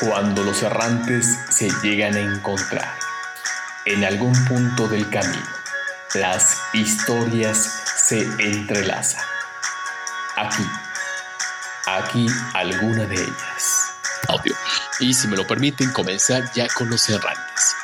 Cuando los errantes se llegan a encontrar en algún punto del camino, las historias se entrelazan. Aquí, aquí alguna de ellas. Audio. Y si me lo permiten, comenzar ya con los errantes.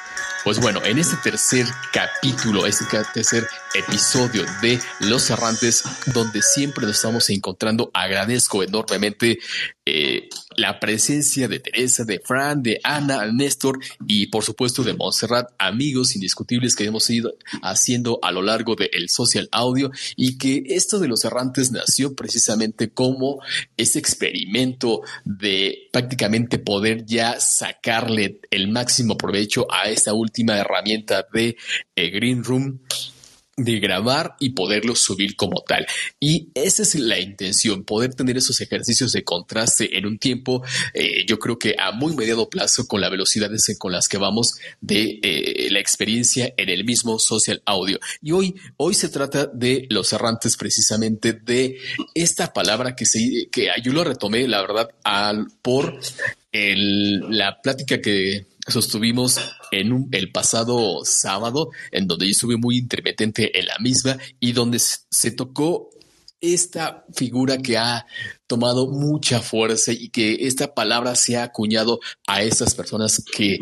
Pues bueno, en este tercer capítulo, este tercer episodio de Los Errantes, donde siempre nos estamos encontrando, agradezco enormemente eh, la presencia de Teresa, de Fran, de Ana, Néstor y por supuesto de Montserrat, amigos indiscutibles que hemos ido haciendo a lo largo del social audio y que esto de los errantes nació precisamente como ese experimento de prácticamente poder ya sacarle el máximo provecho a esta última herramienta de eh, Green Room de grabar y poderlo subir como tal. Y esa es la intención, poder tener esos ejercicios de contraste en un tiempo, eh, yo creo que a muy mediado plazo con las velocidades con las que vamos de eh, la experiencia en el mismo social audio. Y hoy, hoy se trata de los errantes precisamente de esta palabra que, se, que yo lo retomé, la verdad, al, por el, la plática que sostuvimos en el pasado sábado, en donde yo estuve muy intermitente en la misma y donde se tocó esta figura que ha tomado mucha fuerza y que esta palabra se ha acuñado a estas personas que,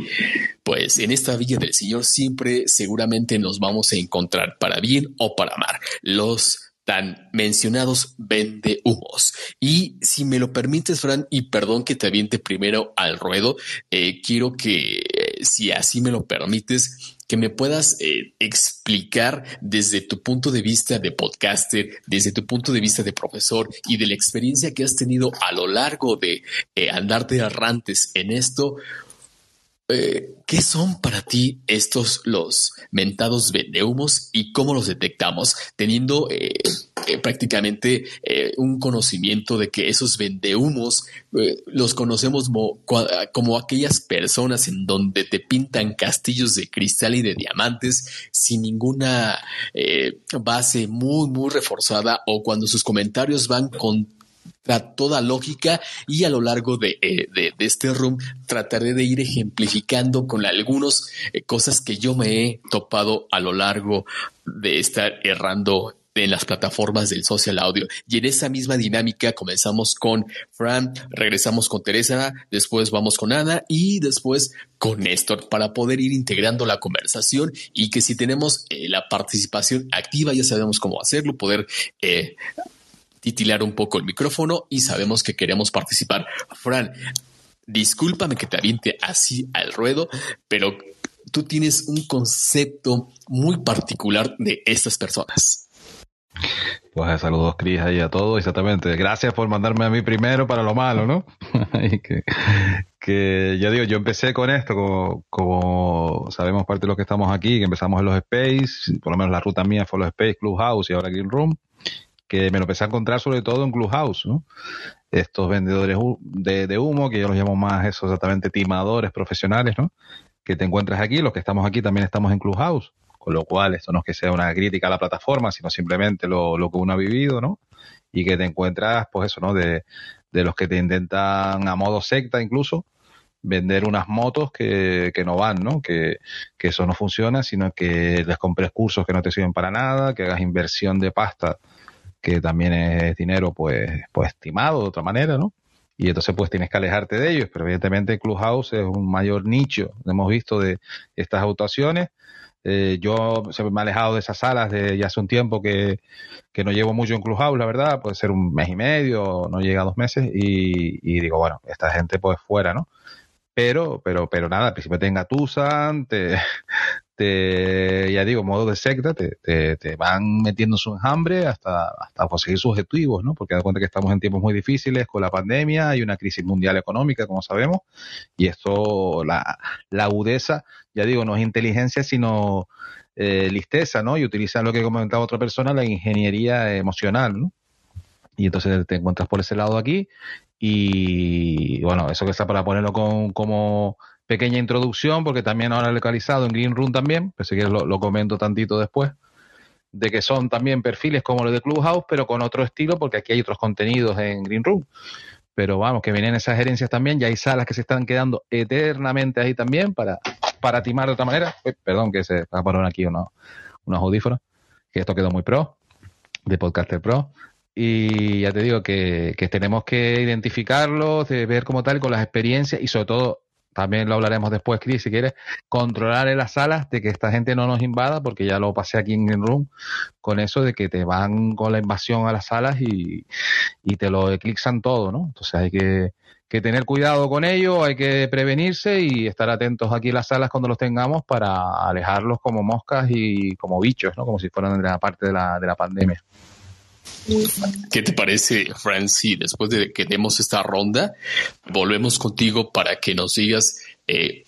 pues, en esta villa del Señor siempre seguramente nos vamos a encontrar para bien o para mal. Los tan mencionados vende humos. Y si me lo permites, Fran, y perdón que te aviente primero al ruedo, eh, quiero que, eh, si así me lo permites, que me puedas eh, explicar desde tu punto de vista de podcaster, desde tu punto de vista de profesor y de la experiencia que has tenido a lo largo de andarte errantes en esto, eh, ¿qué son para ti estos los mentados vendehumos y cómo los detectamos? Teniendo eh, eh, prácticamente un conocimiento de que esos vendehumos los conocemos como, como, aquellas personas en donde te pintan castillos de cristal y de diamantes sin ninguna base muy, muy reforzada o cuando sus comentarios van con toda lógica y a lo largo de, eh, este room trataré de ir ejemplificando con algunas eh, cosas que yo me he topado a lo largo de estar errando en las plataformas del social audio. Y en esa misma dinámica comenzamos con Fran, regresamos con Teresa, después vamos con Ana y después con Néstor para poder ir integrando la conversación y que si tenemos eh, la participación activa ya sabemos cómo hacerlo, poder titilar un poco el micrófono y sabemos que queremos participar. Fran, discúlpame que te aviente así al ruedo, pero tú tienes un concepto muy particular de estas personas. Pues saludos, Cris, ahí a todos, exactamente. Gracias por mandarme a mí primero para lo malo, ¿no? que, que yo digo, yo empecé con esto, como, como, sabemos parte de los que estamos aquí, que empezamos en los Space, por lo menos la ruta mía fue los Space, Clubhouse y ahora Green Room que me lo empecé a encontrar sobre todo en Clubhouse, ¿no? Estos vendedores de, humo, que yo los llamo más eso exactamente timadores profesionales, ¿no? Que te encuentras aquí, los que estamos aquí también estamos en Clubhouse, con lo cual esto no es que sea una crítica a la plataforma, sino simplemente lo, lo que uno ha vivido, ¿no? Y que te encuentras, pues eso, ¿no? De, de los que te intentan a modo secta incluso, vender unas motos que, que no van, ¿no? Que, que, eso no funciona, sino que les compres cursos que no te sirven para nada, que hagas inversión de pasta que también es dinero pues, pues estimado de otra manera, ¿no? Y entonces pues tienes que alejarte de ellos, pero evidentemente Clubhouse es un mayor nicho, hemos visto de estas actuaciones. Eh, yo me he alejado de esas salas de ya hace un tiempo que, que no llevo mucho en Clubhouse, la verdad, puede ser un mes y medio, no llega a dos meses, y, y digo, bueno, esta gente pues fuera, ¿no? Pero, pero, pero nada, al principio te engatusan, te, ya digo, modo de secta, te, te, van metiendo su enjambre hasta, hasta conseguir sus objetivos, ¿no? Porque da cuenta que estamos en tiempos muy difíciles con la pandemia, hay una crisis mundial económica, como sabemos, y esto, la, la agudeza, ya digo, no es inteligencia, sino eh, listeza, ¿no? Y utilizan lo que comentaba otra persona, la ingeniería emocional, ¿no? Y entonces te encuentras por ese lado aquí y bueno, eso que está para ponerlo con, como pequeña introducción, porque también ahora localizado en Green Room también, pues si quieres lo, comento tantito después, de que son también perfiles como los de Clubhouse, pero con otro estilo, porque aquí hay otros contenidos en Green Room. pero vamos, que vienen esas gerencias también, ya hay salas que se están quedando eternamente ahí también para, para timar de otra manera. perdón que se va a poner aquí unos, unos audífonos, que esto quedó muy pro, de Podcaster Pro. Y ya te digo que, que tenemos que identificarlos, de ver como tal con las experiencias y sobre todo también lo hablaremos después, Chris, si quieres, controlar en las salas de que esta gente no nos invada, porque ya lo pasé aquí en el room, con eso de que te van con la invasión a las salas y, y te lo eclipsan todo, ¿no? Entonces hay que, que tener cuidado con ello, hay que prevenirse y estar atentos aquí en las salas cuando los tengamos para alejarlos como moscas y como bichos, ¿no? Como si fueran de la parte de la, de la pandemia. ¿Qué te parece, Franci? Después de que demos esta ronda, volvemos contigo para que nos digas eh,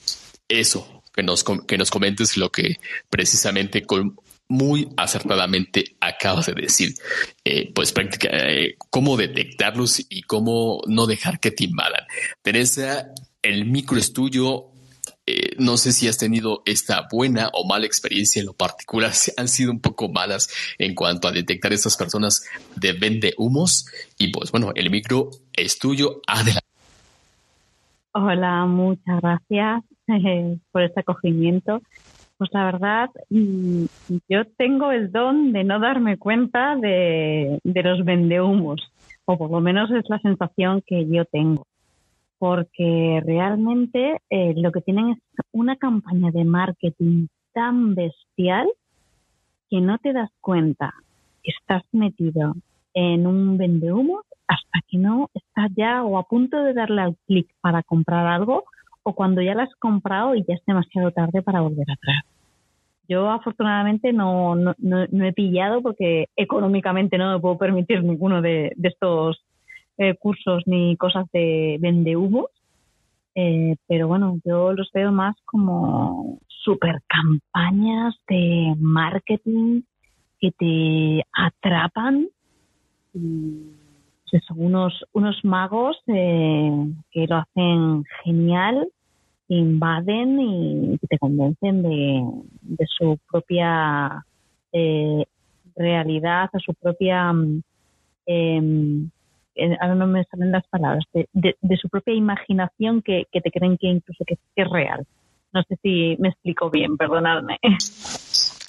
eso, que nos, que nos comentes lo que precisamente con, muy acertadamente acabas de decir, eh, pues prácticamente eh, cómo detectarlos y cómo no dejar que te invadan. Teresa, el microestudio eh, no sé si has tenido esta buena o mala experiencia en lo particular, han sido un poco malas en cuanto a detectar estas personas de vende humos. Y pues bueno, el micro es tuyo. Adelante. Hola, muchas gracias por este acogimiento. Pues la verdad, mm, yo tengo el don de no darme cuenta de, de los vendehumos, o por lo menos es la sensación que yo tengo porque realmente eh, lo que tienen es una campaña de marketing tan bestial que no te das cuenta que estás metido en un vendehumo hasta que no estás ya o a punto de darle al clic para comprar algo o cuando ya lo has comprado y ya es demasiado tarde para volver atrás. Yo afortunadamente no, no, he pillado porque económicamente no me puedo permitir ninguno de estos eh, cursos ni cosas de vende eh, pero bueno, yo los veo más como super campañas de marketing que te atrapan. son unos, unos magos eh, que lo hacen genial, invaden y te convencen de, de su propia eh, realidad, a su propia eh, ahora no me salen las palabras, de, su propia imaginación que, te creen que incluso que, es real. No sé si me explico bien, perdonadme.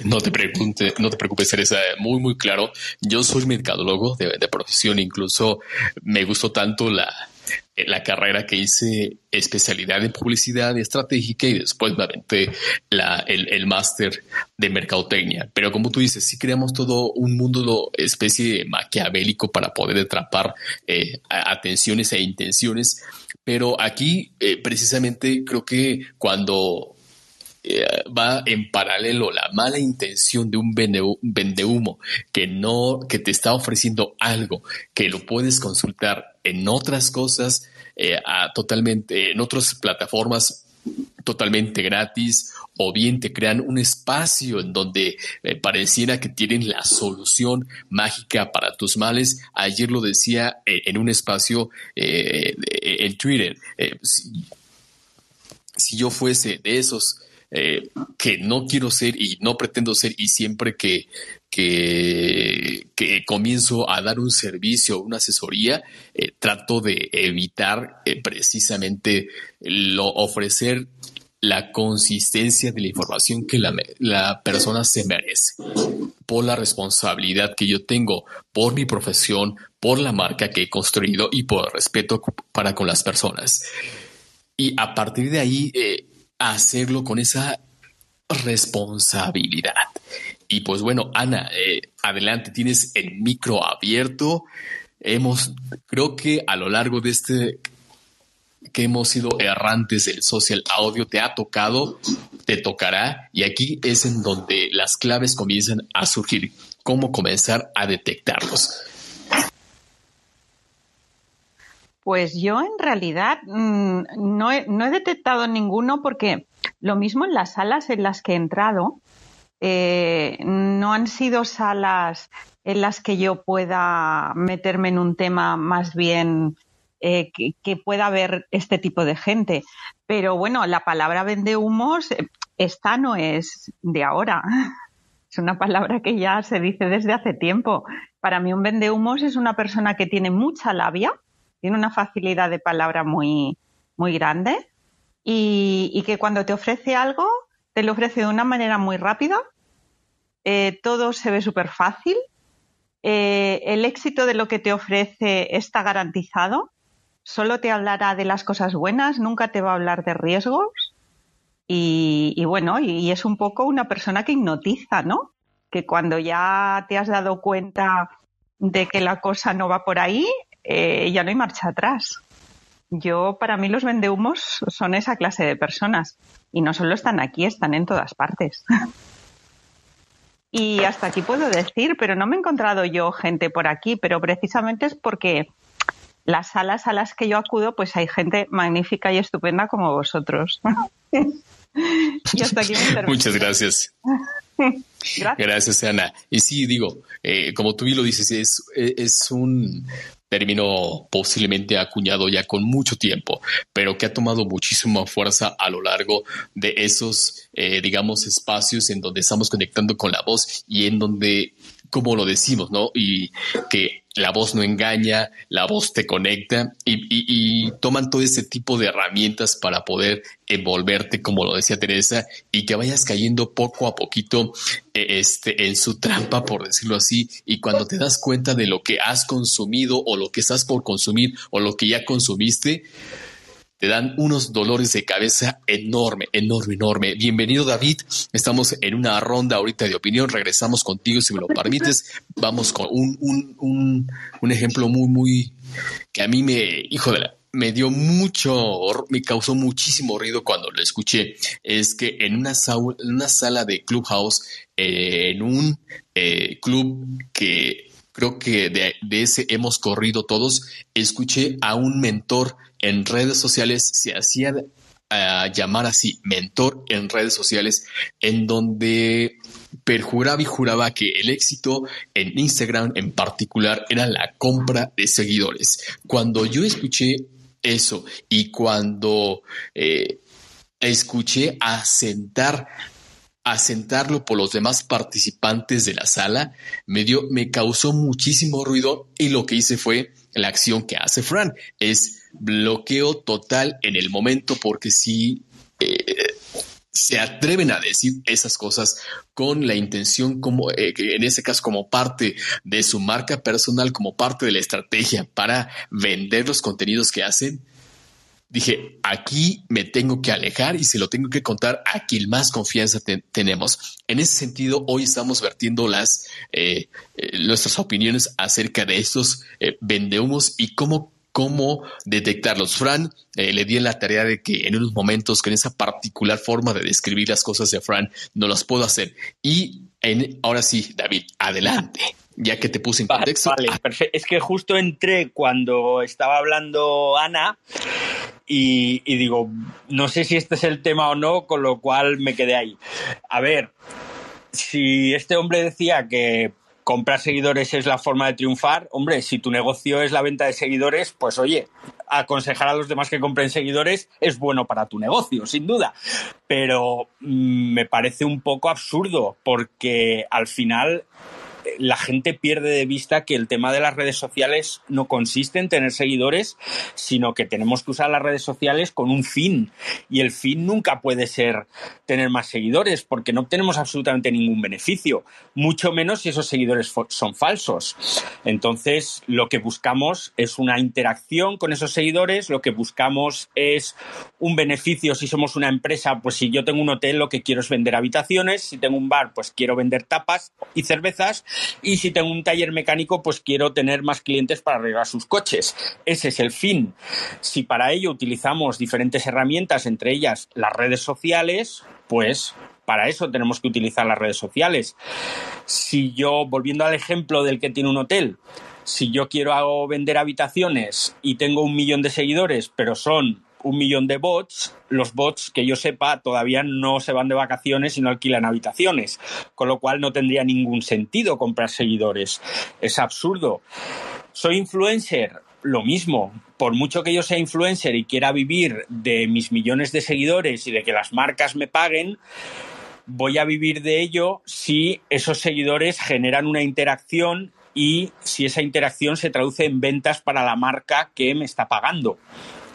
No te, pregunte, no te preocupes, Teresa, muy, muy claro. Yo soy mercadólogo de, de profesión, incluso me gustó tanto la, la carrera que hice especialidad en publicidad estratégica y después me aventé la, el, el máster de mercadotecnia. Pero como tú dices, sí creamos todo un mundo especie maquiavélico para poder atrapar eh, atenciones e intenciones. Pero aquí, eh, precisamente, creo que cuando eh, va en paralelo la mala intención de un vendehumo que no, que te está ofreciendo algo que lo puedes consultar en otras cosas, eh, totalmente, en otras plataformas totalmente gratis o bien te crean un espacio en donde eh, pareciera que tienen la solución mágica para tus males. Ayer lo decía en un espacio en Twitter. si, yo fuese de esos eh, que no quiero ser y no pretendo ser y siempre que, que, comienzo a dar un servicio, una asesoría, eh, trato de evitar eh, precisamente lo ofrecer la consistencia de la información que la, la, persona se merece, por la responsabilidad que yo tengo, por mi profesión, por la marca que he construido y por el respeto para con las personas. Y a partir de ahí, hacerlo con esa responsabilidad. Y pues bueno, Ana, eh, adelante, tienes el micro abierto. Hemos, creo que a lo largo de este que hemos sido errantes del social audio, te ha tocado, te tocará, y aquí es en donde las claves comienzan a surgir, cómo comenzar a detectarlos. Pues yo en realidad mm, no, he, detectado ninguno porque lo mismo en las salas en las que he entrado, eh, no han sido salas en las que yo pueda meterme en un tema más bien eh, que, pueda haber este tipo de gente. Pero bueno, la palabra vende humos, eh, esta no es de ahora. Es una palabra que ya se dice desde hace tiempo. Para mí un vende humos es una persona que tiene mucha labia, tiene una facilidad de palabra muy, muy grande y, que cuando te ofrece algo, te lo ofrece de una manera muy rápida, eh, todo se ve súper fácil, eh, el éxito de lo que te ofrece está garantizado, solo te hablará de las cosas buenas, nunca te va a hablar de riesgos y, bueno, y, es un poco una persona que hipnotiza, ¿no? Que cuando ya te has dado cuenta de que la cosa no va por ahí, eh, ya no hay marcha atrás. Yo, para mí, los vendehumos son esa clase de personas. Y no solo están aquí, están en todas partes. y hasta aquí puedo decir, pero no me he encontrado yo gente por aquí, pero precisamente es porque las salas a las que yo acudo, pues hay gente magnífica y estupenda como vosotros. y hasta aquí Muchas gracias. gracias. Ana. Y sí, digo, eh, como tú bien lo dices, es, es un término posiblemente acuñado ya con mucho tiempo, pero que ha tomado muchísima fuerza a lo largo de esos, eh, digamos, espacios en donde estamos conectando con la voz y en donde como lo decimos, ¿no? Y que la voz no engaña, la voz te conecta y, toman todo ese tipo de herramientas para poder envolverte, como lo decía Teresa, y que vayas cayendo poco a poquito e, este, en su trampa, por decirlo así, y cuando te das cuenta de lo que has consumido o lo que estás por consumir o lo que ya consumiste, te dan unos dolores de cabeza enorme, enorme, enorme. Bienvenido David, estamos en una ronda ahorita de opinión, regresamos contigo si me lo permites. Vamos con un, un, un, ejemplo muy, muy, que a mí me, hijo de la, me dio mucho, me causó muchísimo ruido cuando lo escuché. Es que en una, una sala de Clubhouse, eh, en un eh, club que creo que de, ese hemos corrido todos, escuché a un mentor en redes sociales, se hacía ah, llamar así mentor en redes sociales, en donde perjuraba y juraba que el éxito en Instagram en particular era la compra de seguidores. Cuando yo escuché eso y cuando eh, escuché asentar asentarlo por los demás participantes de la sala, me dio, me causó muchísimo ruido y lo que hice fue la acción que hace Fran, es bloqueo total en el momento porque si eh, se atreven a decir esas cosas con la intención como eh, en ese caso como parte de su marca personal como parte de la estrategia para vender los contenidos que hacen. Dije aquí me tengo que alejar y se lo tengo que contar a quien más confianza tenemos. En ese sentido hoy estamos vertiendo las eh, nuestras opiniones acerca de estos vendehumos y cómo cómo detectarlos. Fran eh, le di la tarea de que en unos momentos con esa particular forma de describir las cosas de Fran no las puedo hacer. Y en, ahora sí, David, adelante. Ya que te puse en contexto. Vale, ah. perfecto. Es que justo entré cuando estaba hablando Ana y, y digo, no sé si este es el tema o no, con lo cual me quedé ahí. A ver, si este hombre decía que comprar seguidores es la forma de triunfar, hombre, si tu negocio es la venta de seguidores, pues oye, aconsejar a los demás que compren seguidores es bueno para tu negocio, sin duda. Pero mm, me parece un poco absurdo porque al final la gente pierde de vista que el tema de las redes sociales no consiste en tener seguidores, sino que tenemos que usar las redes sociales con un fin. Y el fin nunca puede ser tener más seguidores, porque no obtenemos absolutamente ningún beneficio, mucho menos si esos seguidores son falsos. Entonces, lo que buscamos es una interacción con esos seguidores, lo que buscamos es un beneficio si somos una empresa, pues si yo tengo un hotel, lo que quiero es vender habitaciones, si tengo un bar, pues quiero vender tapas y cervezas, y si tengo un taller mecánico, pues quiero tener más clientes para arreglar sus coches. Ese es el fin. Si para ello utilizamos diferentes herramientas, entre ellas las redes sociales, pues para eso tenemos que utilizar las redes sociales. Si yo, volviendo al ejemplo del que tiene un hotel, si yo quiero vender habitaciones y tengo un millón de seguidores, pero son un millón de bots, los bots, que yo sepa, todavía no se van de vacaciones y no alquilan habitaciones, con lo cual no tendría ningún sentido comprar seguidores. Es absurdo. ¿Soy influencer? Lo mismo, por mucho que yo sea influencer y quiera vivir de mis millones de seguidores y de que las marcas me paguen, voy a vivir de ello si esos seguidores generan una interacción y si esa interacción se traduce en ventas para la marca que me está pagando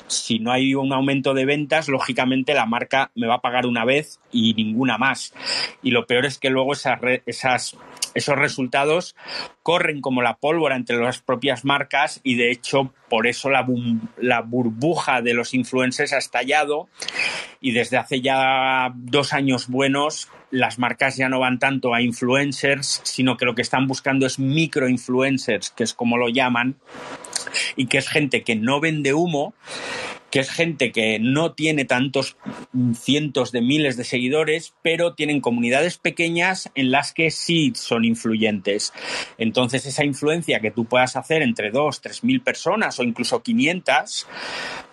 si no hay un aumento de ventas, lógicamente la marca me va a pagar una vez y ninguna más. Y lo peor es que luego esas, esas, esos resultados corren como la pólvora entre las propias marcas y de hecho por eso la, la burbuja de los influencers ha estallado y desde hace ya dos años buenos las marcas ya no van tanto a influencers, sino que lo que están buscando es microinfluencers, que es como lo llaman, y que es gente que no vende humo, que es gente que no tiene tantos cientos de miles de seguidores, pero tienen comunidades pequeñas en las que sí son influyentes. Entonces, esa influencia que tú puedas hacer entre dos, tres mil personas o incluso 500,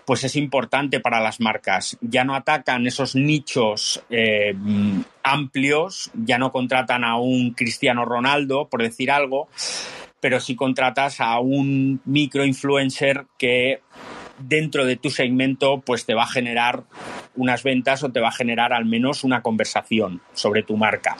pues es importante para las marcas. Ya no atacan esos nichos eh, amplios, ya no contratan a un Cristiano Ronaldo, por decir algo, pero sí contratas a un microinfluencer que dentro de tu segmento pues te va a generar unas ventas o te va a generar al menos una conversación sobre tu marca.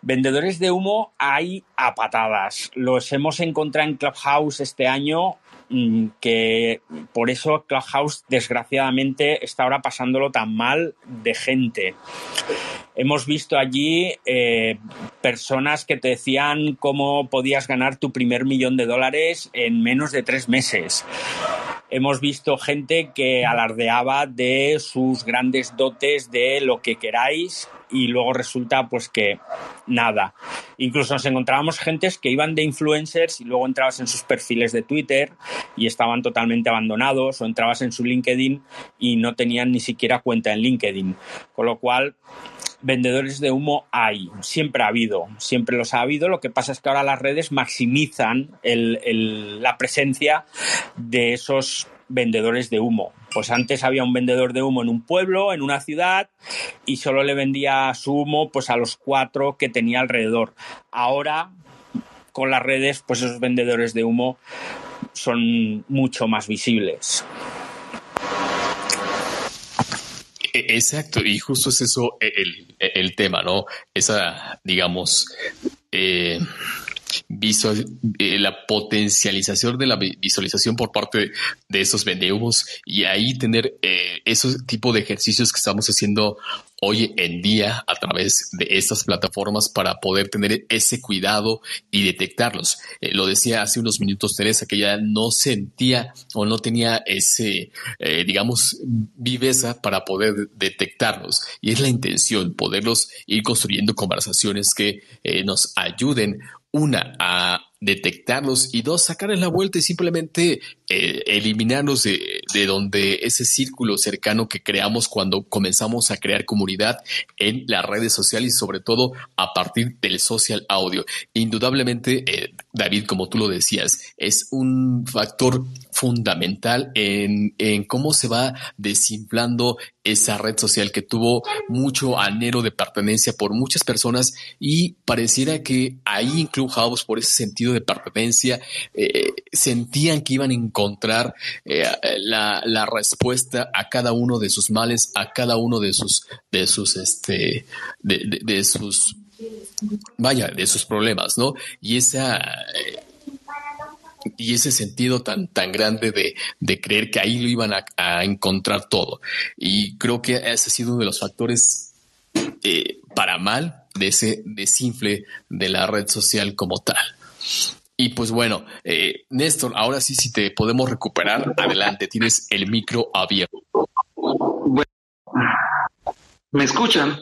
Vendedores de humo hay a patadas. Los hemos encontrado en Clubhouse este año mm, que por eso Clubhouse desgraciadamente está ahora pasándolo tan mal de gente. Hemos visto allí eh, personas que te decían cómo podías ganar tu primer millón de dólares en menos de tres meses hemos visto gente que alardeaba de sus grandes dotes de lo que queráis y luego resulta pues que nada. Incluso nos encontrábamos gentes que iban de influencers y luego entrabas en sus perfiles de Twitter y estaban totalmente abandonados o entrabas en su LinkedIn y no tenían ni siquiera cuenta en LinkedIn. Con lo cual vendedores de humo hay, siempre ha habido, siempre los ha habido. Lo que pasa es que ahora las redes maximizan la presencia de esos vendedores de humo. Pues antes había un vendedor de humo en un pueblo, en una ciudad, y solo le vendía su humo pues a los cuatro que tenía alrededor. Ahora, con las redes, pues esos vendedores de humo son mucho más visibles. E, exacto, y justo es eso el, el tema, ¿no? Esa, digamos, eh, visual, eh, la potencialización de la visualización por parte de esos vendehumos y ahí tener eh, esos tipo de ejercicios que estamos haciendo hoy en día a través de estas plataformas para poder tener ese cuidado y detectarlos. Eh, lo decía hace unos minutos Teresa, que ya no sentía o no tenía ese, eh, digamos, viveza para poder detectarlos. Y es la intención, poderlos ir construyendo conversaciones que nos ayuden una, a detectarlos y dos, sacarles la vuelta y simplemente eh, eliminarlos de, de, donde ese círculo cercano que creamos cuando comenzamos a crear comunidad en las redes sociales y sobre todo a partir del social audio. Indudablemente, eh, David, como tú lo decías, es un factor fundamental en, en cómo se va desinflando esa red social que tuvo mucho anhelo de pertenencia por muchas personas y pareciera que ahí en Clubhouse, por ese sentido de pertenencia, eh, sentían que iban a encontrar eh, la, la, respuesta a cada uno de sus males, a cada uno de sus, de sus, este, de, de, sus, vaya, de sus problemas, ¿no? Y esa... Eh, y ese sentido tan, tan grande de, de creer que ahí lo iban a, a, encontrar todo. Y creo que ese ha sido uno de los factores eh, para mal de ese desinfle de la red social como tal. Y pues bueno, eh, Néstor, ahora sí, si te podemos recuperar, adelante, tienes el micro abierto. ¿Me escuchan?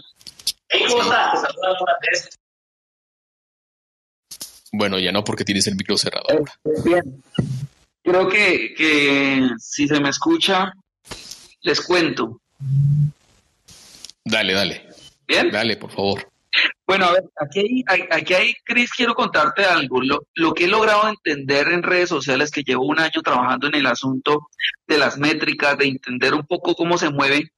Bueno, ya no, porque tienes el micro cerrado. Ahora. Bien. Creo que, que si se me escucha, les cuento. Dale, dale. Bien. Dale, por favor. Bueno, a ver, aquí hay, aquí hay, Cris, quiero contarte algo. Lo, lo, que he logrado entender en redes sociales, que llevo un año trabajando en el asunto de las métricas, de entender un poco cómo se mueve,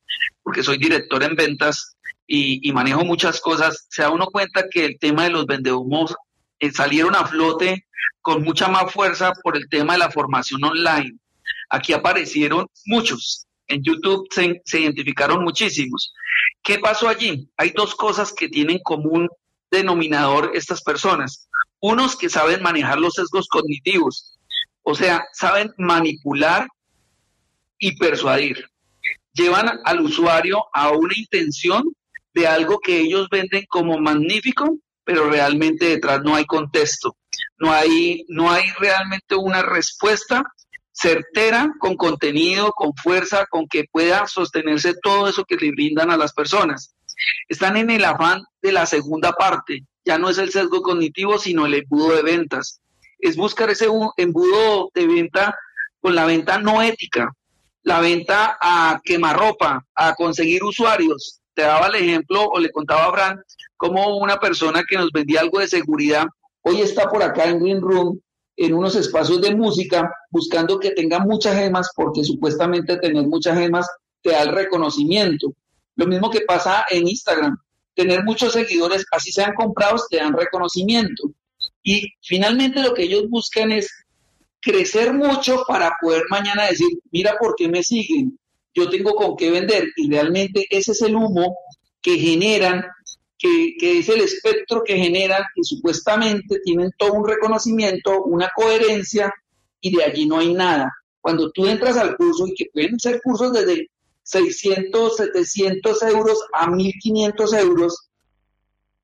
porque soy director en ventas y, y manejo muchas cosas, se da uno cuenta que el tema de los vendehumos eh, salieron a flote con mucha más fuerza por el tema de la formación online. Aquí aparecieron muchos, en YouTube se, se, identificaron muchísimos. ¿Qué pasó allí? Hay dos cosas que tienen común denominador estas personas. unos que saben manejar los sesgos cognitivos, o sea, saben manipular y persuadir. Llevan al usuario a una intención de algo que ellos venden como magnífico, pero realmente detrás no hay contexto, no hay, no hay realmente una respuesta certera, con contenido, con fuerza, con que pueda sostenerse todo eso que le brindan a las personas. Están en el afán de la segunda parte, ya no es el sesgo cognitivo, sino el embudo de ventas. Es buscar ese embudo de venta con la venta no ética, la venta a quemarropa, a conseguir usuarios. Te daba el ejemplo o le contaba a Fran como una persona que nos vendía algo de seguridad, hoy está por acá en Green Room, en unos espacios de música, buscando que tenga muchas gemas, porque supuestamente tener muchas gemas te da el reconocimiento. Lo mismo que pasa en Instagram. Tener muchos seguidores, así sean comprados, te dan reconocimiento. Y finalmente lo que ellos buscan es crecer mucho para poder mañana decir, mira por qué me siguen, yo tengo con qué vender. Y realmente ese es el humo que generan, que, es el espectro que generan, que supuestamente tienen todo un reconocimiento, una coherencia, y de allí no hay nada. Cuando tú entras al curso, y que pueden ser cursos desde 600, 700 euros a 1500 euros,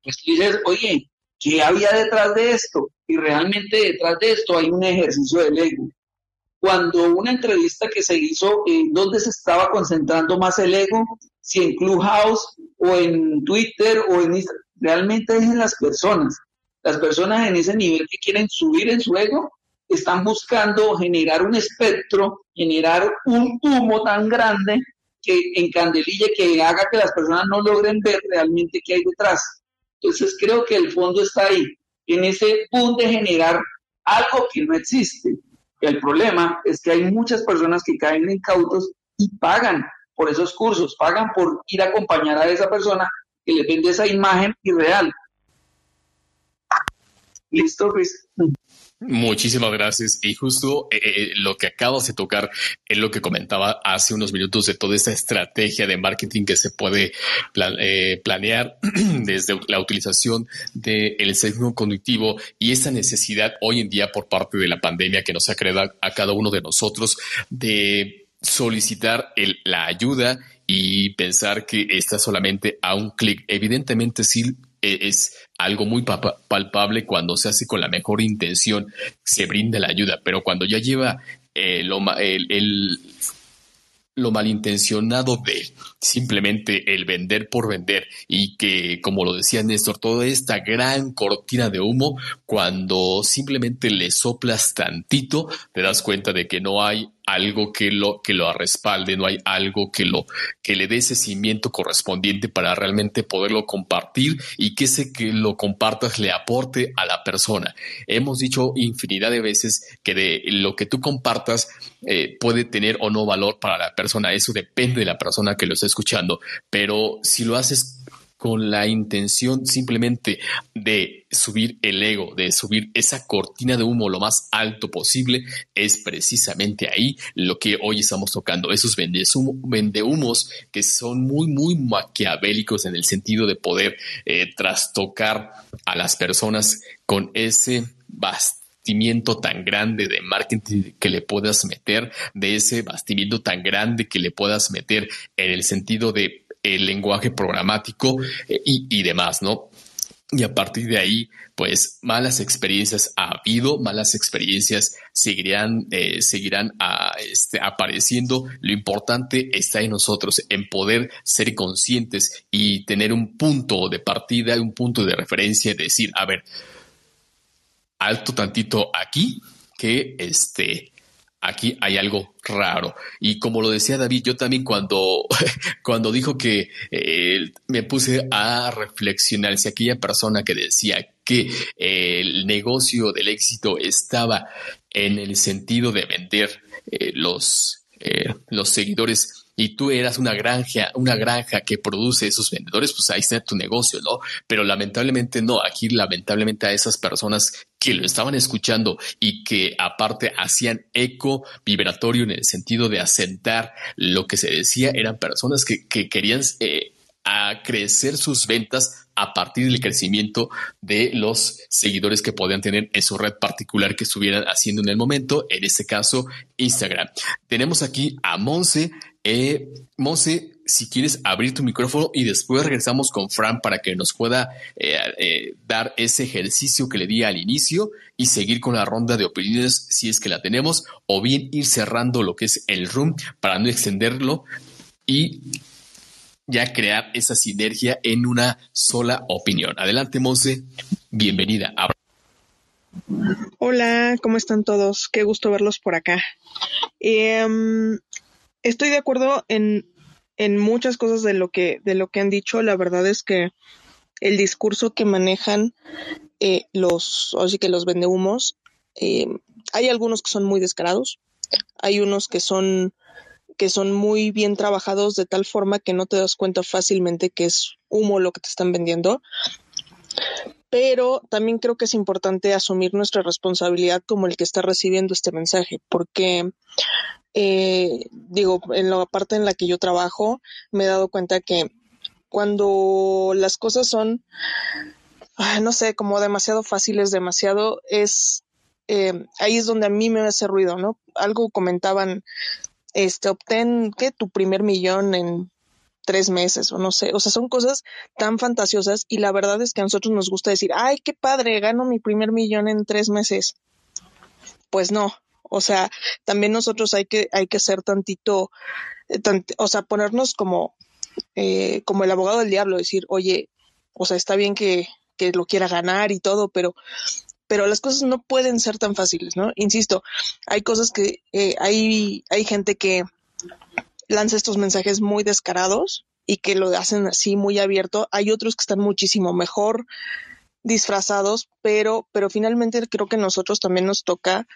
pues tú dices, oye, ¿qué había detrás de esto? Y realmente detrás de esto hay un ejercicio del ego. Cuando una entrevista que se hizo, ¿en dónde se estaba concentrando más el ego? Si en Clubhouse o en Twitter o en Instagram. Realmente es en las personas. Las personas en ese nivel que quieren subir en su ego están buscando generar un espectro, generar un humo tan grande que encandelille, que haga que las personas no logren ver realmente qué hay detrás. Entonces creo que el fondo está ahí, en ese punto de generar algo que no existe. El problema es que hay muchas personas que caen incautos y pagan por esos cursos, pagan por ir a acompañar a esa persona que le vende esa imagen irreal. Listo, Luis. Muchísimas gracias. Y justo eh, eh, lo que acabas de tocar es lo que comentaba hace unos minutos de toda esta estrategia de marketing que se puede eh, planear desde la utilización del el sesgo cognitivo y esta necesidad hoy en día por parte de la pandemia que nos acreda a cada uno de nosotros de solicitar la ayuda y pensar que está solamente a un clic. Evidentemente sí es algo muy palpable cuando se hace con la mejor intención, se brinda la ayuda, pero cuando ya lleva eh, lo, el, lo malintencionado de simplemente el vender por vender y que, como lo decía Néstor, toda esta gran cortina de humo, cuando simplemente le soplas tantito, te das cuenta de que no hay algo que lo, que lo respalde, no hay algo que lo, que le dé ese cimiento correspondiente para realmente poderlo compartir y que ese que lo compartas le aporte a la persona. Hemos dicho infinidad de veces que de lo que tú compartas eh, puede tener o no valor para la persona. Eso depende de la persona que lo esté escuchando, pero si lo haces con la intención simplemente de subir el ego, de subir esa cortina de humo lo más alto posible, es precisamente ahí lo que hoy estamos tocando. Esos vendehumos que son muy, muy maquiavélicos en el sentido de poder eh, trastocar a las personas con ese bastimiento tan grande de marketing que le puedas meter, de ese bastimiento tan grande que le puedas meter en el sentido de el lenguaje programático eh, y, demás, ¿no? Y a partir de ahí, pues malas experiencias ha habido, malas experiencias seguirán, eh, seguirán ah, este, apareciendo. Lo importante está en nosotros, en poder ser conscientes y tener un punto de partida, un punto de referencia y decir, a ver, alto tantito aquí, que este, aquí hay algo raro. Y como lo decía David, yo también cuando, cuando dijo que eh, me puse a reflexionar si aquella persona que decía que el negocio del éxito estaba en el sentido de vender eh, los, eh, los seguidores y tú eras una granja, una granja que produce esos vendedores, pues ahí está tu negocio, ¿no? Pero lamentablemente no, aquí lamentablemente a esas personas que lo estaban escuchando y que aparte hacían eco vibratorio en el sentido de asentar lo que se decía, eran personas que, querían eh, crecer sus ventas a partir del crecimiento de los seguidores que podían tener en su red particular que estuvieran haciendo en el momento, en este caso Instagram. Tenemos aquí a Monse. Eh, Monse, si quieres abrir tu micrófono y después regresamos con Fran para que nos pueda eh, eh, dar ese ejercicio que le di al inicio y seguir con la ronda de opiniones si es que la tenemos o bien ir cerrando lo que es el room para no extenderlo y ya crear esa sinergia en una sola opinión. Adelante, Monse. Bienvenida. Hola, ¿cómo están todos? Qué gusto verlos por acá. Em, estoy de acuerdo en, en muchas cosas de lo que, de lo que han dicho. La verdad es que el discurso que manejan eh, los, así que los vendehumos, eh, hay algunos que son muy descarados, hay unos que son que son muy bien trabajados de tal forma que no te das cuenta fácilmente que es humo lo que te están vendiendo. Pero también creo que es importante asumir nuestra responsabilidad como el que está recibiendo este mensaje, porque eh, digo, en la parte en la que yo trabajo, me he dado cuenta que cuando las cosas son, no sé, como demasiado fáciles, demasiado, es eh, ahí es donde a mí me hace ruido, ¿no? Algo comentaban este, obtén que tu primer millón en tres meses o no sé, o sea, son cosas tan fantasiosas y la verdad es que a nosotros nos gusta decir, ay, qué padre, gano mi primer millón en tres meses. Pues no, o sea, también nosotros hay que, hay que ser tantito, eh, o sea, ponernos como, eh, como el abogado del diablo, decir, oye, o sea, está bien que, que lo quiera ganar y todo, pero pero las cosas no pueden ser tan fáciles, ¿no? Insisto, hay cosas que eh, hay, hay gente que lanza estos mensajes muy descarados y que lo hacen así muy abierto. Hay otros que están muchísimo mejor disfrazados, pero, pero finalmente creo que nosotros también nos toca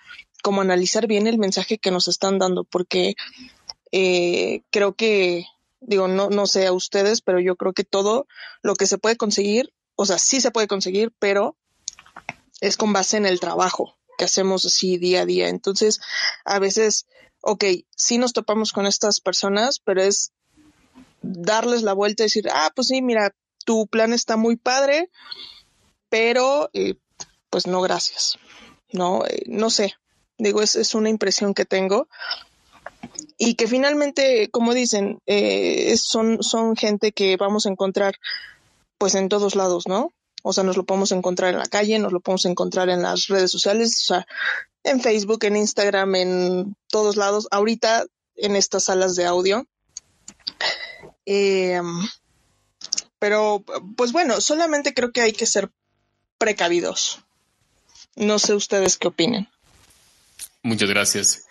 como analizar bien el mensaje que nos están dando, porque eh, creo que, digo, no, no sé a ustedes, pero yo creo que todo lo que se puede conseguir, o sea, sí se puede conseguir, pero es con base en el trabajo que hacemos así día a día. Entonces, a veces, ok, sí nos topamos con estas personas, pero es darles la vuelta y decir, ah, pues sí, mira, tu plan está muy padre, pero eh, pues no, gracias. No, eh, no sé. Digo, es, es una impresión que tengo y que finalmente, como dicen, eh, son, son gente que vamos a encontrar pues en todos lados, ¿no? O sea, nos lo podemos encontrar en la calle, nos lo podemos encontrar en las redes sociales, o sea, en Facebook, en Instagram, en todos lados. Ahorita en estas salas de audio. Eh, pero, pues bueno, solamente creo que hay que ser precavidos. No sé ustedes qué opinen. Muchas gracias,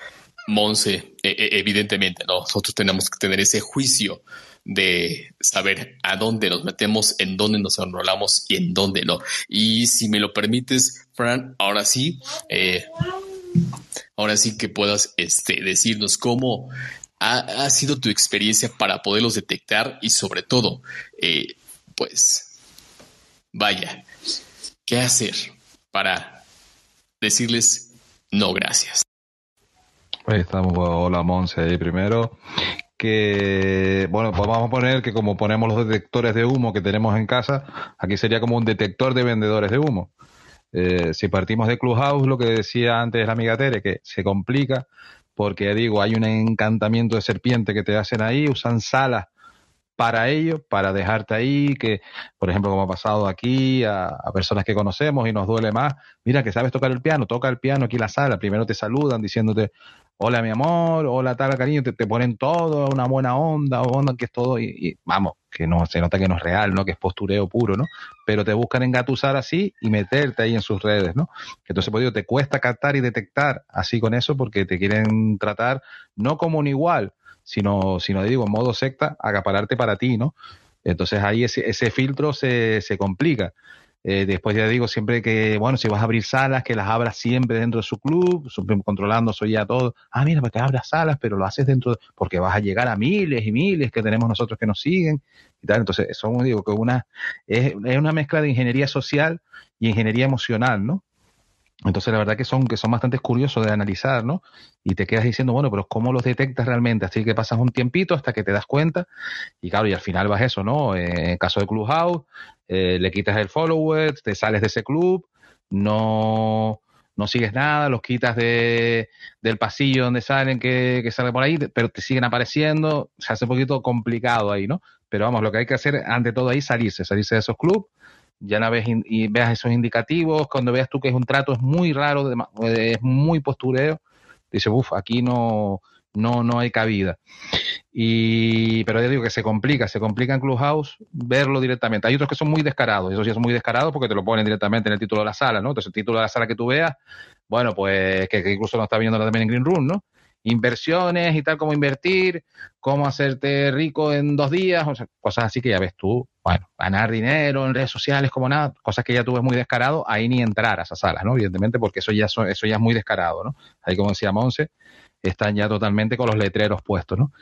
Monse. E, e, evidentemente, nosotros tenemos que tener ese juicio de saber a dónde nos metemos, en dónde nos enrolamos y en dónde no. Y si me lo permites, Fran, ahora sí, eh, ahora sí que puedas este, decirnos cómo ha, sido tu experiencia para poderlos detectar y sobre todo, eh, pues, vaya, ¿qué hacer para decirles no gracias? Estamos, hola Monse ahí primero que, bueno, pues vamos a poner que como ponemos los detectores de humo que tenemos en casa, aquí sería como un detector de vendedores de humo. Eh, si partimos de Clubhouse, lo que decía antes la amiga Tere, que se complica porque, digo, hay un encantamiento de serpiente que te hacen ahí, usan salas para ello, para dejarte ahí, que, por ejemplo, como ha pasado aquí a, a, personas que conocemos y nos duele más, mira que sabes tocar el piano, toca el piano aquí en la sala, primero te saludan diciéndote, hola mi amor, hola tal cariño, te, ponen todo, una buena onda, onda que es todo, y, vamos, que no se nota que no es real, ¿no? Que es postureo puro, ¿no? Pero te buscan engatusar así y meterte ahí en sus redes, ¿no? Entonces, pues digo, te cuesta captar y detectar así con eso porque te quieren tratar no como un igual, sino, sino digo, en modo secta, acapararte para ti, ¿no? Entonces ahí ese, ese filtro se, se complica. Eh, después ya digo siempre que, bueno, si vas a abrir salas, que las abras siempre dentro de su club, controlando eso ya todo. Ah, mira, para que abras salas, pero lo haces dentro, de, porque vas a llegar a miles y miles que tenemos nosotros que nos siguen y tal. Entonces, eso digo que una, es, es una mezcla de ingeniería social y ingeniería emocional, ¿no? Entonces, la verdad que son, que son bastante curiosos de analizar, ¿no? Y te quedas diciendo, bueno, pero ¿cómo los detectas realmente? Así que pasas un tiempito hasta que te das cuenta. Y claro, y al final vas eso, ¿no? Eh, en caso de Clubhouse, eh, le quitas el follower, te sales de ese club, no, no sigues nada, los quitas de, del pasillo donde salen, que, que sale por ahí, pero te siguen apareciendo. Se hace un poquito complicado ahí, ¿no? Pero vamos, lo que hay que hacer ante todo ahí salirse, salirse de esos clubes ya una vez y veas esos indicativos, cuando veas tú que es un trato es muy raro, es muy postureo, dice, uff, aquí no, no, no hay cabida. Y, pero ya digo que se complica, se complica en Clubhouse verlo directamente. Hay otros que son muy descarados, eso sí es muy descarado porque te lo ponen directamente en el título de la sala, ¿no? Entonces el título de la sala que tú veas, bueno, pues que, incluso lo está viendo también en Green Room, ¿no? Inversiones y tal, cómo invertir, cómo hacerte rico en dos días, o sea, cosas así que ya ves tú, bueno, ganar dinero en redes sociales como nada, cosas que ya tú ves muy descarado, ahí ni entrar a esas salas, ¿no? Evidentemente, porque eso ya, eso ya es muy descarado, ¿no? Ahí como decía Monse, están ya totalmente con los letreros puestos, ¿no?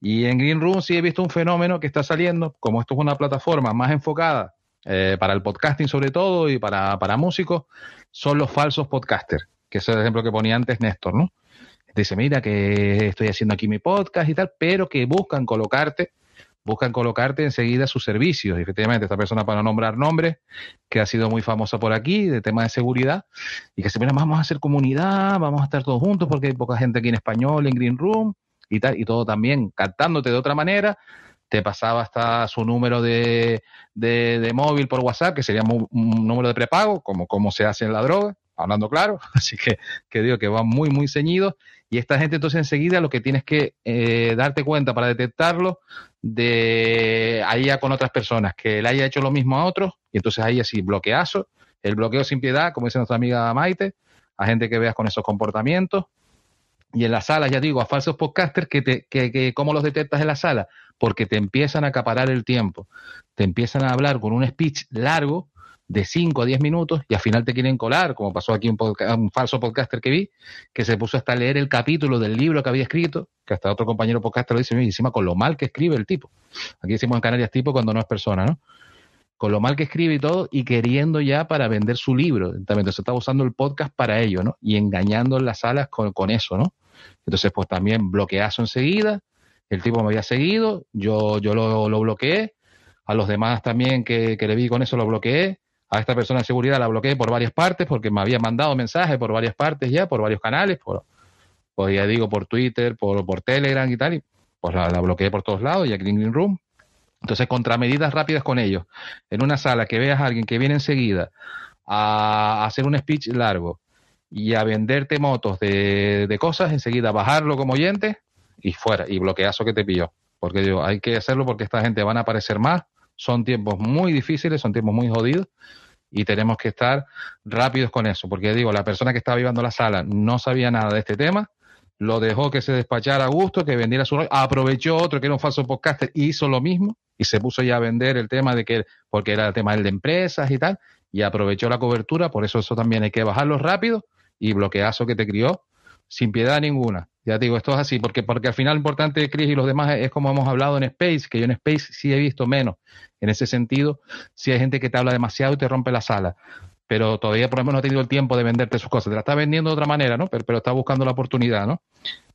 Y en Green Room sí he visto un fenómeno que está saliendo, como esto es una plataforma más enfocada eh, para el podcasting sobre todo y para, para músicos, son los falsos podcasters, que es el ejemplo que ponía antes Néstor, ¿no? Dice, mira que estoy haciendo aquí mi podcast y tal, pero que buscan colocarte, buscan colocarte enseguida sus servicios. Efectivamente, esta persona para nombrar nombres, que ha sido muy famosa por aquí, de tema de seguridad, y que se mira, vamos a hacer comunidad, vamos a estar todos juntos porque hay poca gente aquí en español, en Green Room, y tal, y todo también cantándote de otra manera, te pasaba hasta su número de, de, móvil por WhatsApp, que sería un, número de prepago, como, como se hace en la droga, hablando claro, así que, que digo que va muy, muy ceñido y esta gente entonces enseguida lo que tienes que eh, darte cuenta para detectarlo de ahí ya con otras personas, que le haya hecho lo mismo a otros, y entonces ahí así bloqueazo, el bloqueo sin piedad, como dice nuestra amiga Maite, a gente que veas con esos comportamientos. Y en la sala, ya digo, a falsos podcasters, que, te, que, que ¿cómo los detectas en la sala? Porque te empiezan a acaparar el tiempo, te empiezan a hablar con un speech largo, de 5 a 10 minutos y al final te quieren colar, como pasó aquí un, un, falso podcaster que vi, que se puso hasta leer el capítulo del libro que había escrito, que hasta otro compañero podcaster lo dice, y encima con lo mal que escribe el tipo. Aquí decimos en Canarias tipo cuando no es persona, ¿no? Con lo mal que escribe y todo, y queriendo ya para vender su libro. También se está usando el podcast para ello, ¿no? Y engañando en las salas con, con eso, ¿no? Entonces, pues también bloqueazo enseguida, el tipo me había seguido, yo, yo lo, lo bloqueé, a los demás también que, que le vi con eso lo bloqueé, a esta persona de seguridad la bloqueé por varias partes porque me había mandado mensajes por varias partes ya, por varios canales, por, pues ya digo, por Twitter, por, por Telegram y tal, y pues la, bloqueé por todos lados y aquí en Green Room. Entonces, contramedidas rápidas con ellos. En una sala que veas a alguien que viene enseguida a hacer un speech largo y a venderte motos de, de cosas, enseguida bajarlo como oyente y fuera, y bloqueazo que te pilló. Porque digo, hay que hacerlo porque esta gente van a aparecer más, son tiempos muy difíciles, son tiempos muy jodidos y tenemos que estar rápidos con eso, porque digo, la persona que estaba viviendo la sala no sabía nada de este tema, lo dejó que se despachara a gusto, que vendiera su aprovechó otro que era un falso podcaster hizo lo mismo y se puso ya a vender el tema de que, porque era el tema de empresas y tal, y aprovechó la cobertura, por eso eso también hay que bajarlo rápido y bloqueazo que te crió sin piedad ninguna. Ya digo, esto es así, porque, porque al final lo importante, Chris y los demás, es como hemos hablado en Space, que yo en Space sí he visto menos. En ese sentido, si hay gente que te habla demasiado y te rompe la sala. Pero todavía, por ejemplo, no ha tenido el tiempo de venderte sus cosas. Te la está vendiendo de otra manera, ¿no? Pero, pero está buscando la oportunidad, ¿no?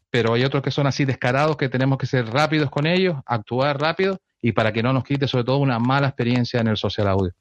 Pero hay otros que son así descarados que tenemos que ser rápidos con ellos, actuar rápido y para que no nos quite sobre todo una mala experiencia en el social audio.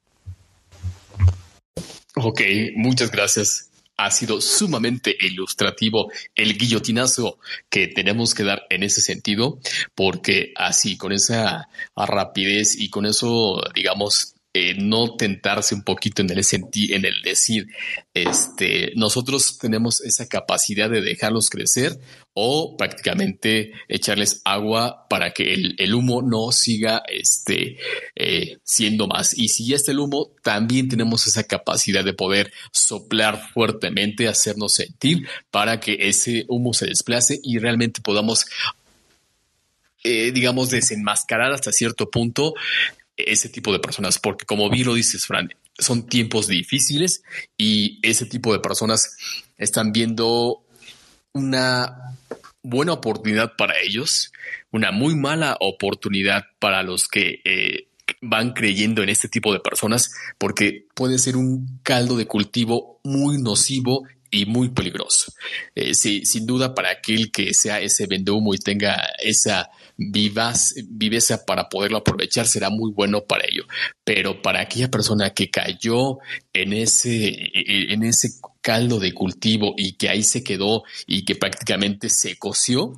Ok, muchas gracias ha sido sumamente ilustrativo el guillotinazo que tenemos que dar en ese sentido, porque así, con esa rapidez y con eso, digamos, eh, no tentarse un poquito en el, en el decir, este, nosotros tenemos esa capacidad de dejarlos crecer o prácticamente echarles agua para que el, humo no siga este, eh, siendo más. Y si ya está el humo, también tenemos esa capacidad de poder soplar fuertemente, hacernos sentir para que ese humo se desplace y realmente podamos eh, digamos, desenmascarar hasta cierto punto ese tipo de personas, porque como bien lo dices, Fran, son tiempos difíciles y ese tipo de personas están viendo una buena oportunidad para ellos, una muy mala oportunidad para los que eh, van creyendo en este tipo de personas porque puede ser un caldo de cultivo muy nocivo y muy peligroso. Eh, sin duda, para aquel que sea ese vendehumo y tenga esa viveza para poderlo aprovechar, será muy bueno para ello. Pero para aquella persona que cayó en ese, en ese caldo de cultivo y que ahí se quedó y que prácticamente se coció,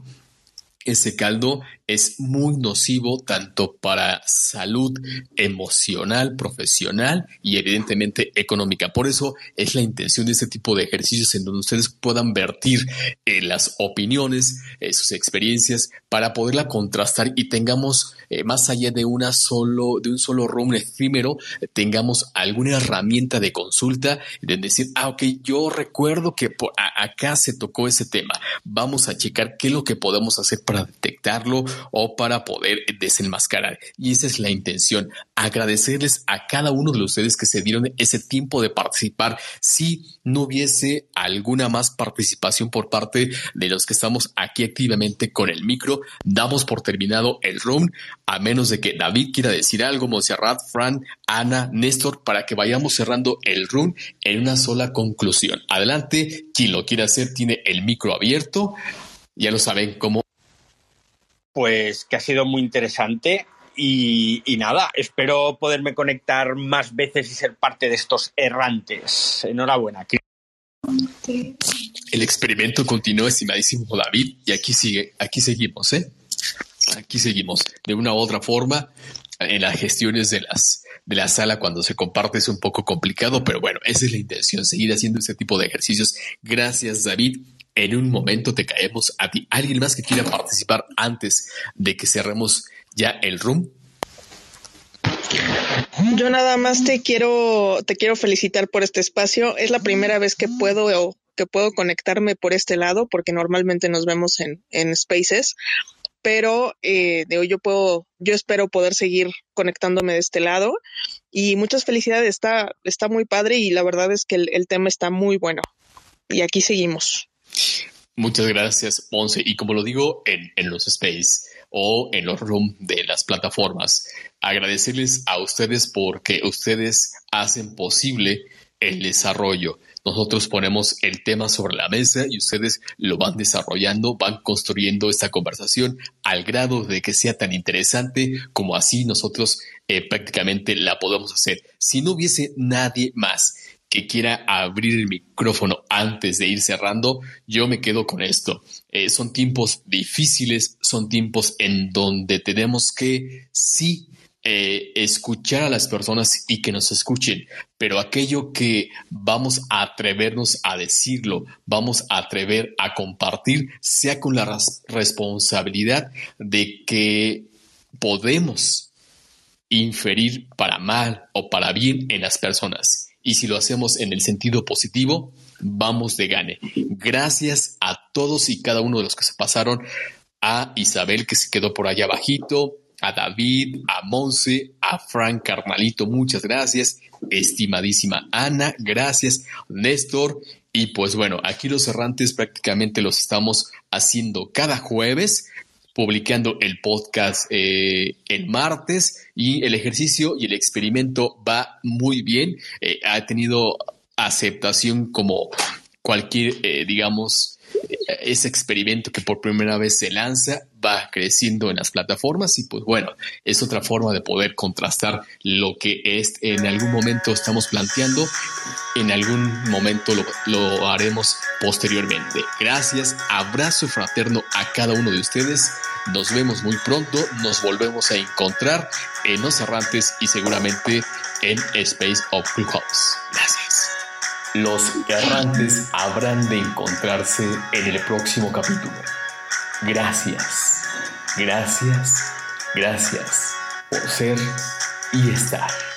ese caldo es muy nocivo tanto para salud emocional, profesional y evidentemente económica. Por eso es la intención de este tipo de ejercicios en donde ustedes puedan vertir eh, las opiniones, eh, sus experiencias para poderla contrastar y tengamos eh, más allá de una solo de un solo room efímero, tengamos alguna herramienta de consulta de decir, ah, ok, yo recuerdo que acá se tocó ese tema. Vamos a checar qué es lo que podemos hacer para detectarlo o para poder desenmascarar. Y esa es la intención, agradecerles a cada uno de ustedes que se dieron ese tiempo de participar. Si no hubiese alguna más participación por parte de los que estamos aquí activamente con el micro, damos por terminado el room, a menos de que David quiera decir algo, Monserrat, Fran, Ana, Néstor, para que vayamos cerrando el room en una sola conclusión. Adelante, quien lo quiera hacer tiene el micro abierto. Ya lo saben cómo pues que ha sido muy interesante. Y, nada, espero poderme conectar más veces y ser parte de estos errantes. Enhorabuena. El experimento continúa, estimadísimo David, y aquí sigue, aquí seguimos, ¿eh? Aquí seguimos. De una u otra forma, en las gestiones de las de la sala cuando se comparte es un poco complicado, pero bueno, esa es la intención, seguir haciendo este tipo de ejercicios. Gracias, David en un momento te caemos a ti. ¿Alguien más que quiera participar antes de que cerremos ya el room? Yo nada más te quiero, te quiero felicitar por este espacio. Es la primera vez que puedo que puedo conectarme por este lado, porque normalmente nos vemos en, en Spaces. Pero eh, de hoy yo puedo, yo espero poder seguir conectándome de este lado. Y muchas felicidades, está, está muy padre y la verdad es que el tema está muy bueno. Y aquí seguimos. Muchas gracias, Monse. Y como lo digo en, los space o en los room de las plataformas, agradecerles a ustedes porque ustedes hacen posible el desarrollo. Nosotros ponemos el tema sobre la mesa y ustedes lo van desarrollando, van construyendo esta conversación al grado de que sea tan interesante como así nosotros eh, prácticamente la podemos hacer. Si no hubiese nadie más que quiera abrir el micrófono antes de ir cerrando, yo me quedo con esto. Eh, son tiempos difíciles, son tiempos en donde tenemos que sí eh, escuchar a las personas y que nos escuchen, pero aquello que vamos a atrevernos a decirlo, vamos a atrever a compartir, sea con la responsabilidad de que podemos inferir para mal o para bien en las personas y si lo hacemos en el sentido positivo, vamos de gane. Gracias a todos y cada uno de los que se pasaron, a Isabel que se quedó por allá abajito, a David, a Monse, a Frank Carnalito, muchas gracias. Estimadísima Ana, gracias. Néstor, y pues bueno, aquí los errantes prácticamente los estamos haciendo cada jueves publicando el podcast eh, el martes y el ejercicio y el experimento va muy bien. Eh, ha tenido aceptación como cualquier, eh, digamos, ese experimento que por primera vez se lanza va creciendo en las plataformas y pues bueno, es otra forma de poder contrastar lo que es, en algún momento estamos planteando, en algún momento lo, lo haremos posteriormente. Gracias, abrazo fraterno a cada uno de ustedes. Nos vemos muy pronto, nos volvemos a encontrar en Los Errantes y seguramente en Space of Clubhouse. Gracias. Los errantes habrán de encontrarse en el próximo capítulo. Gracias, gracias, gracias por ser y estar.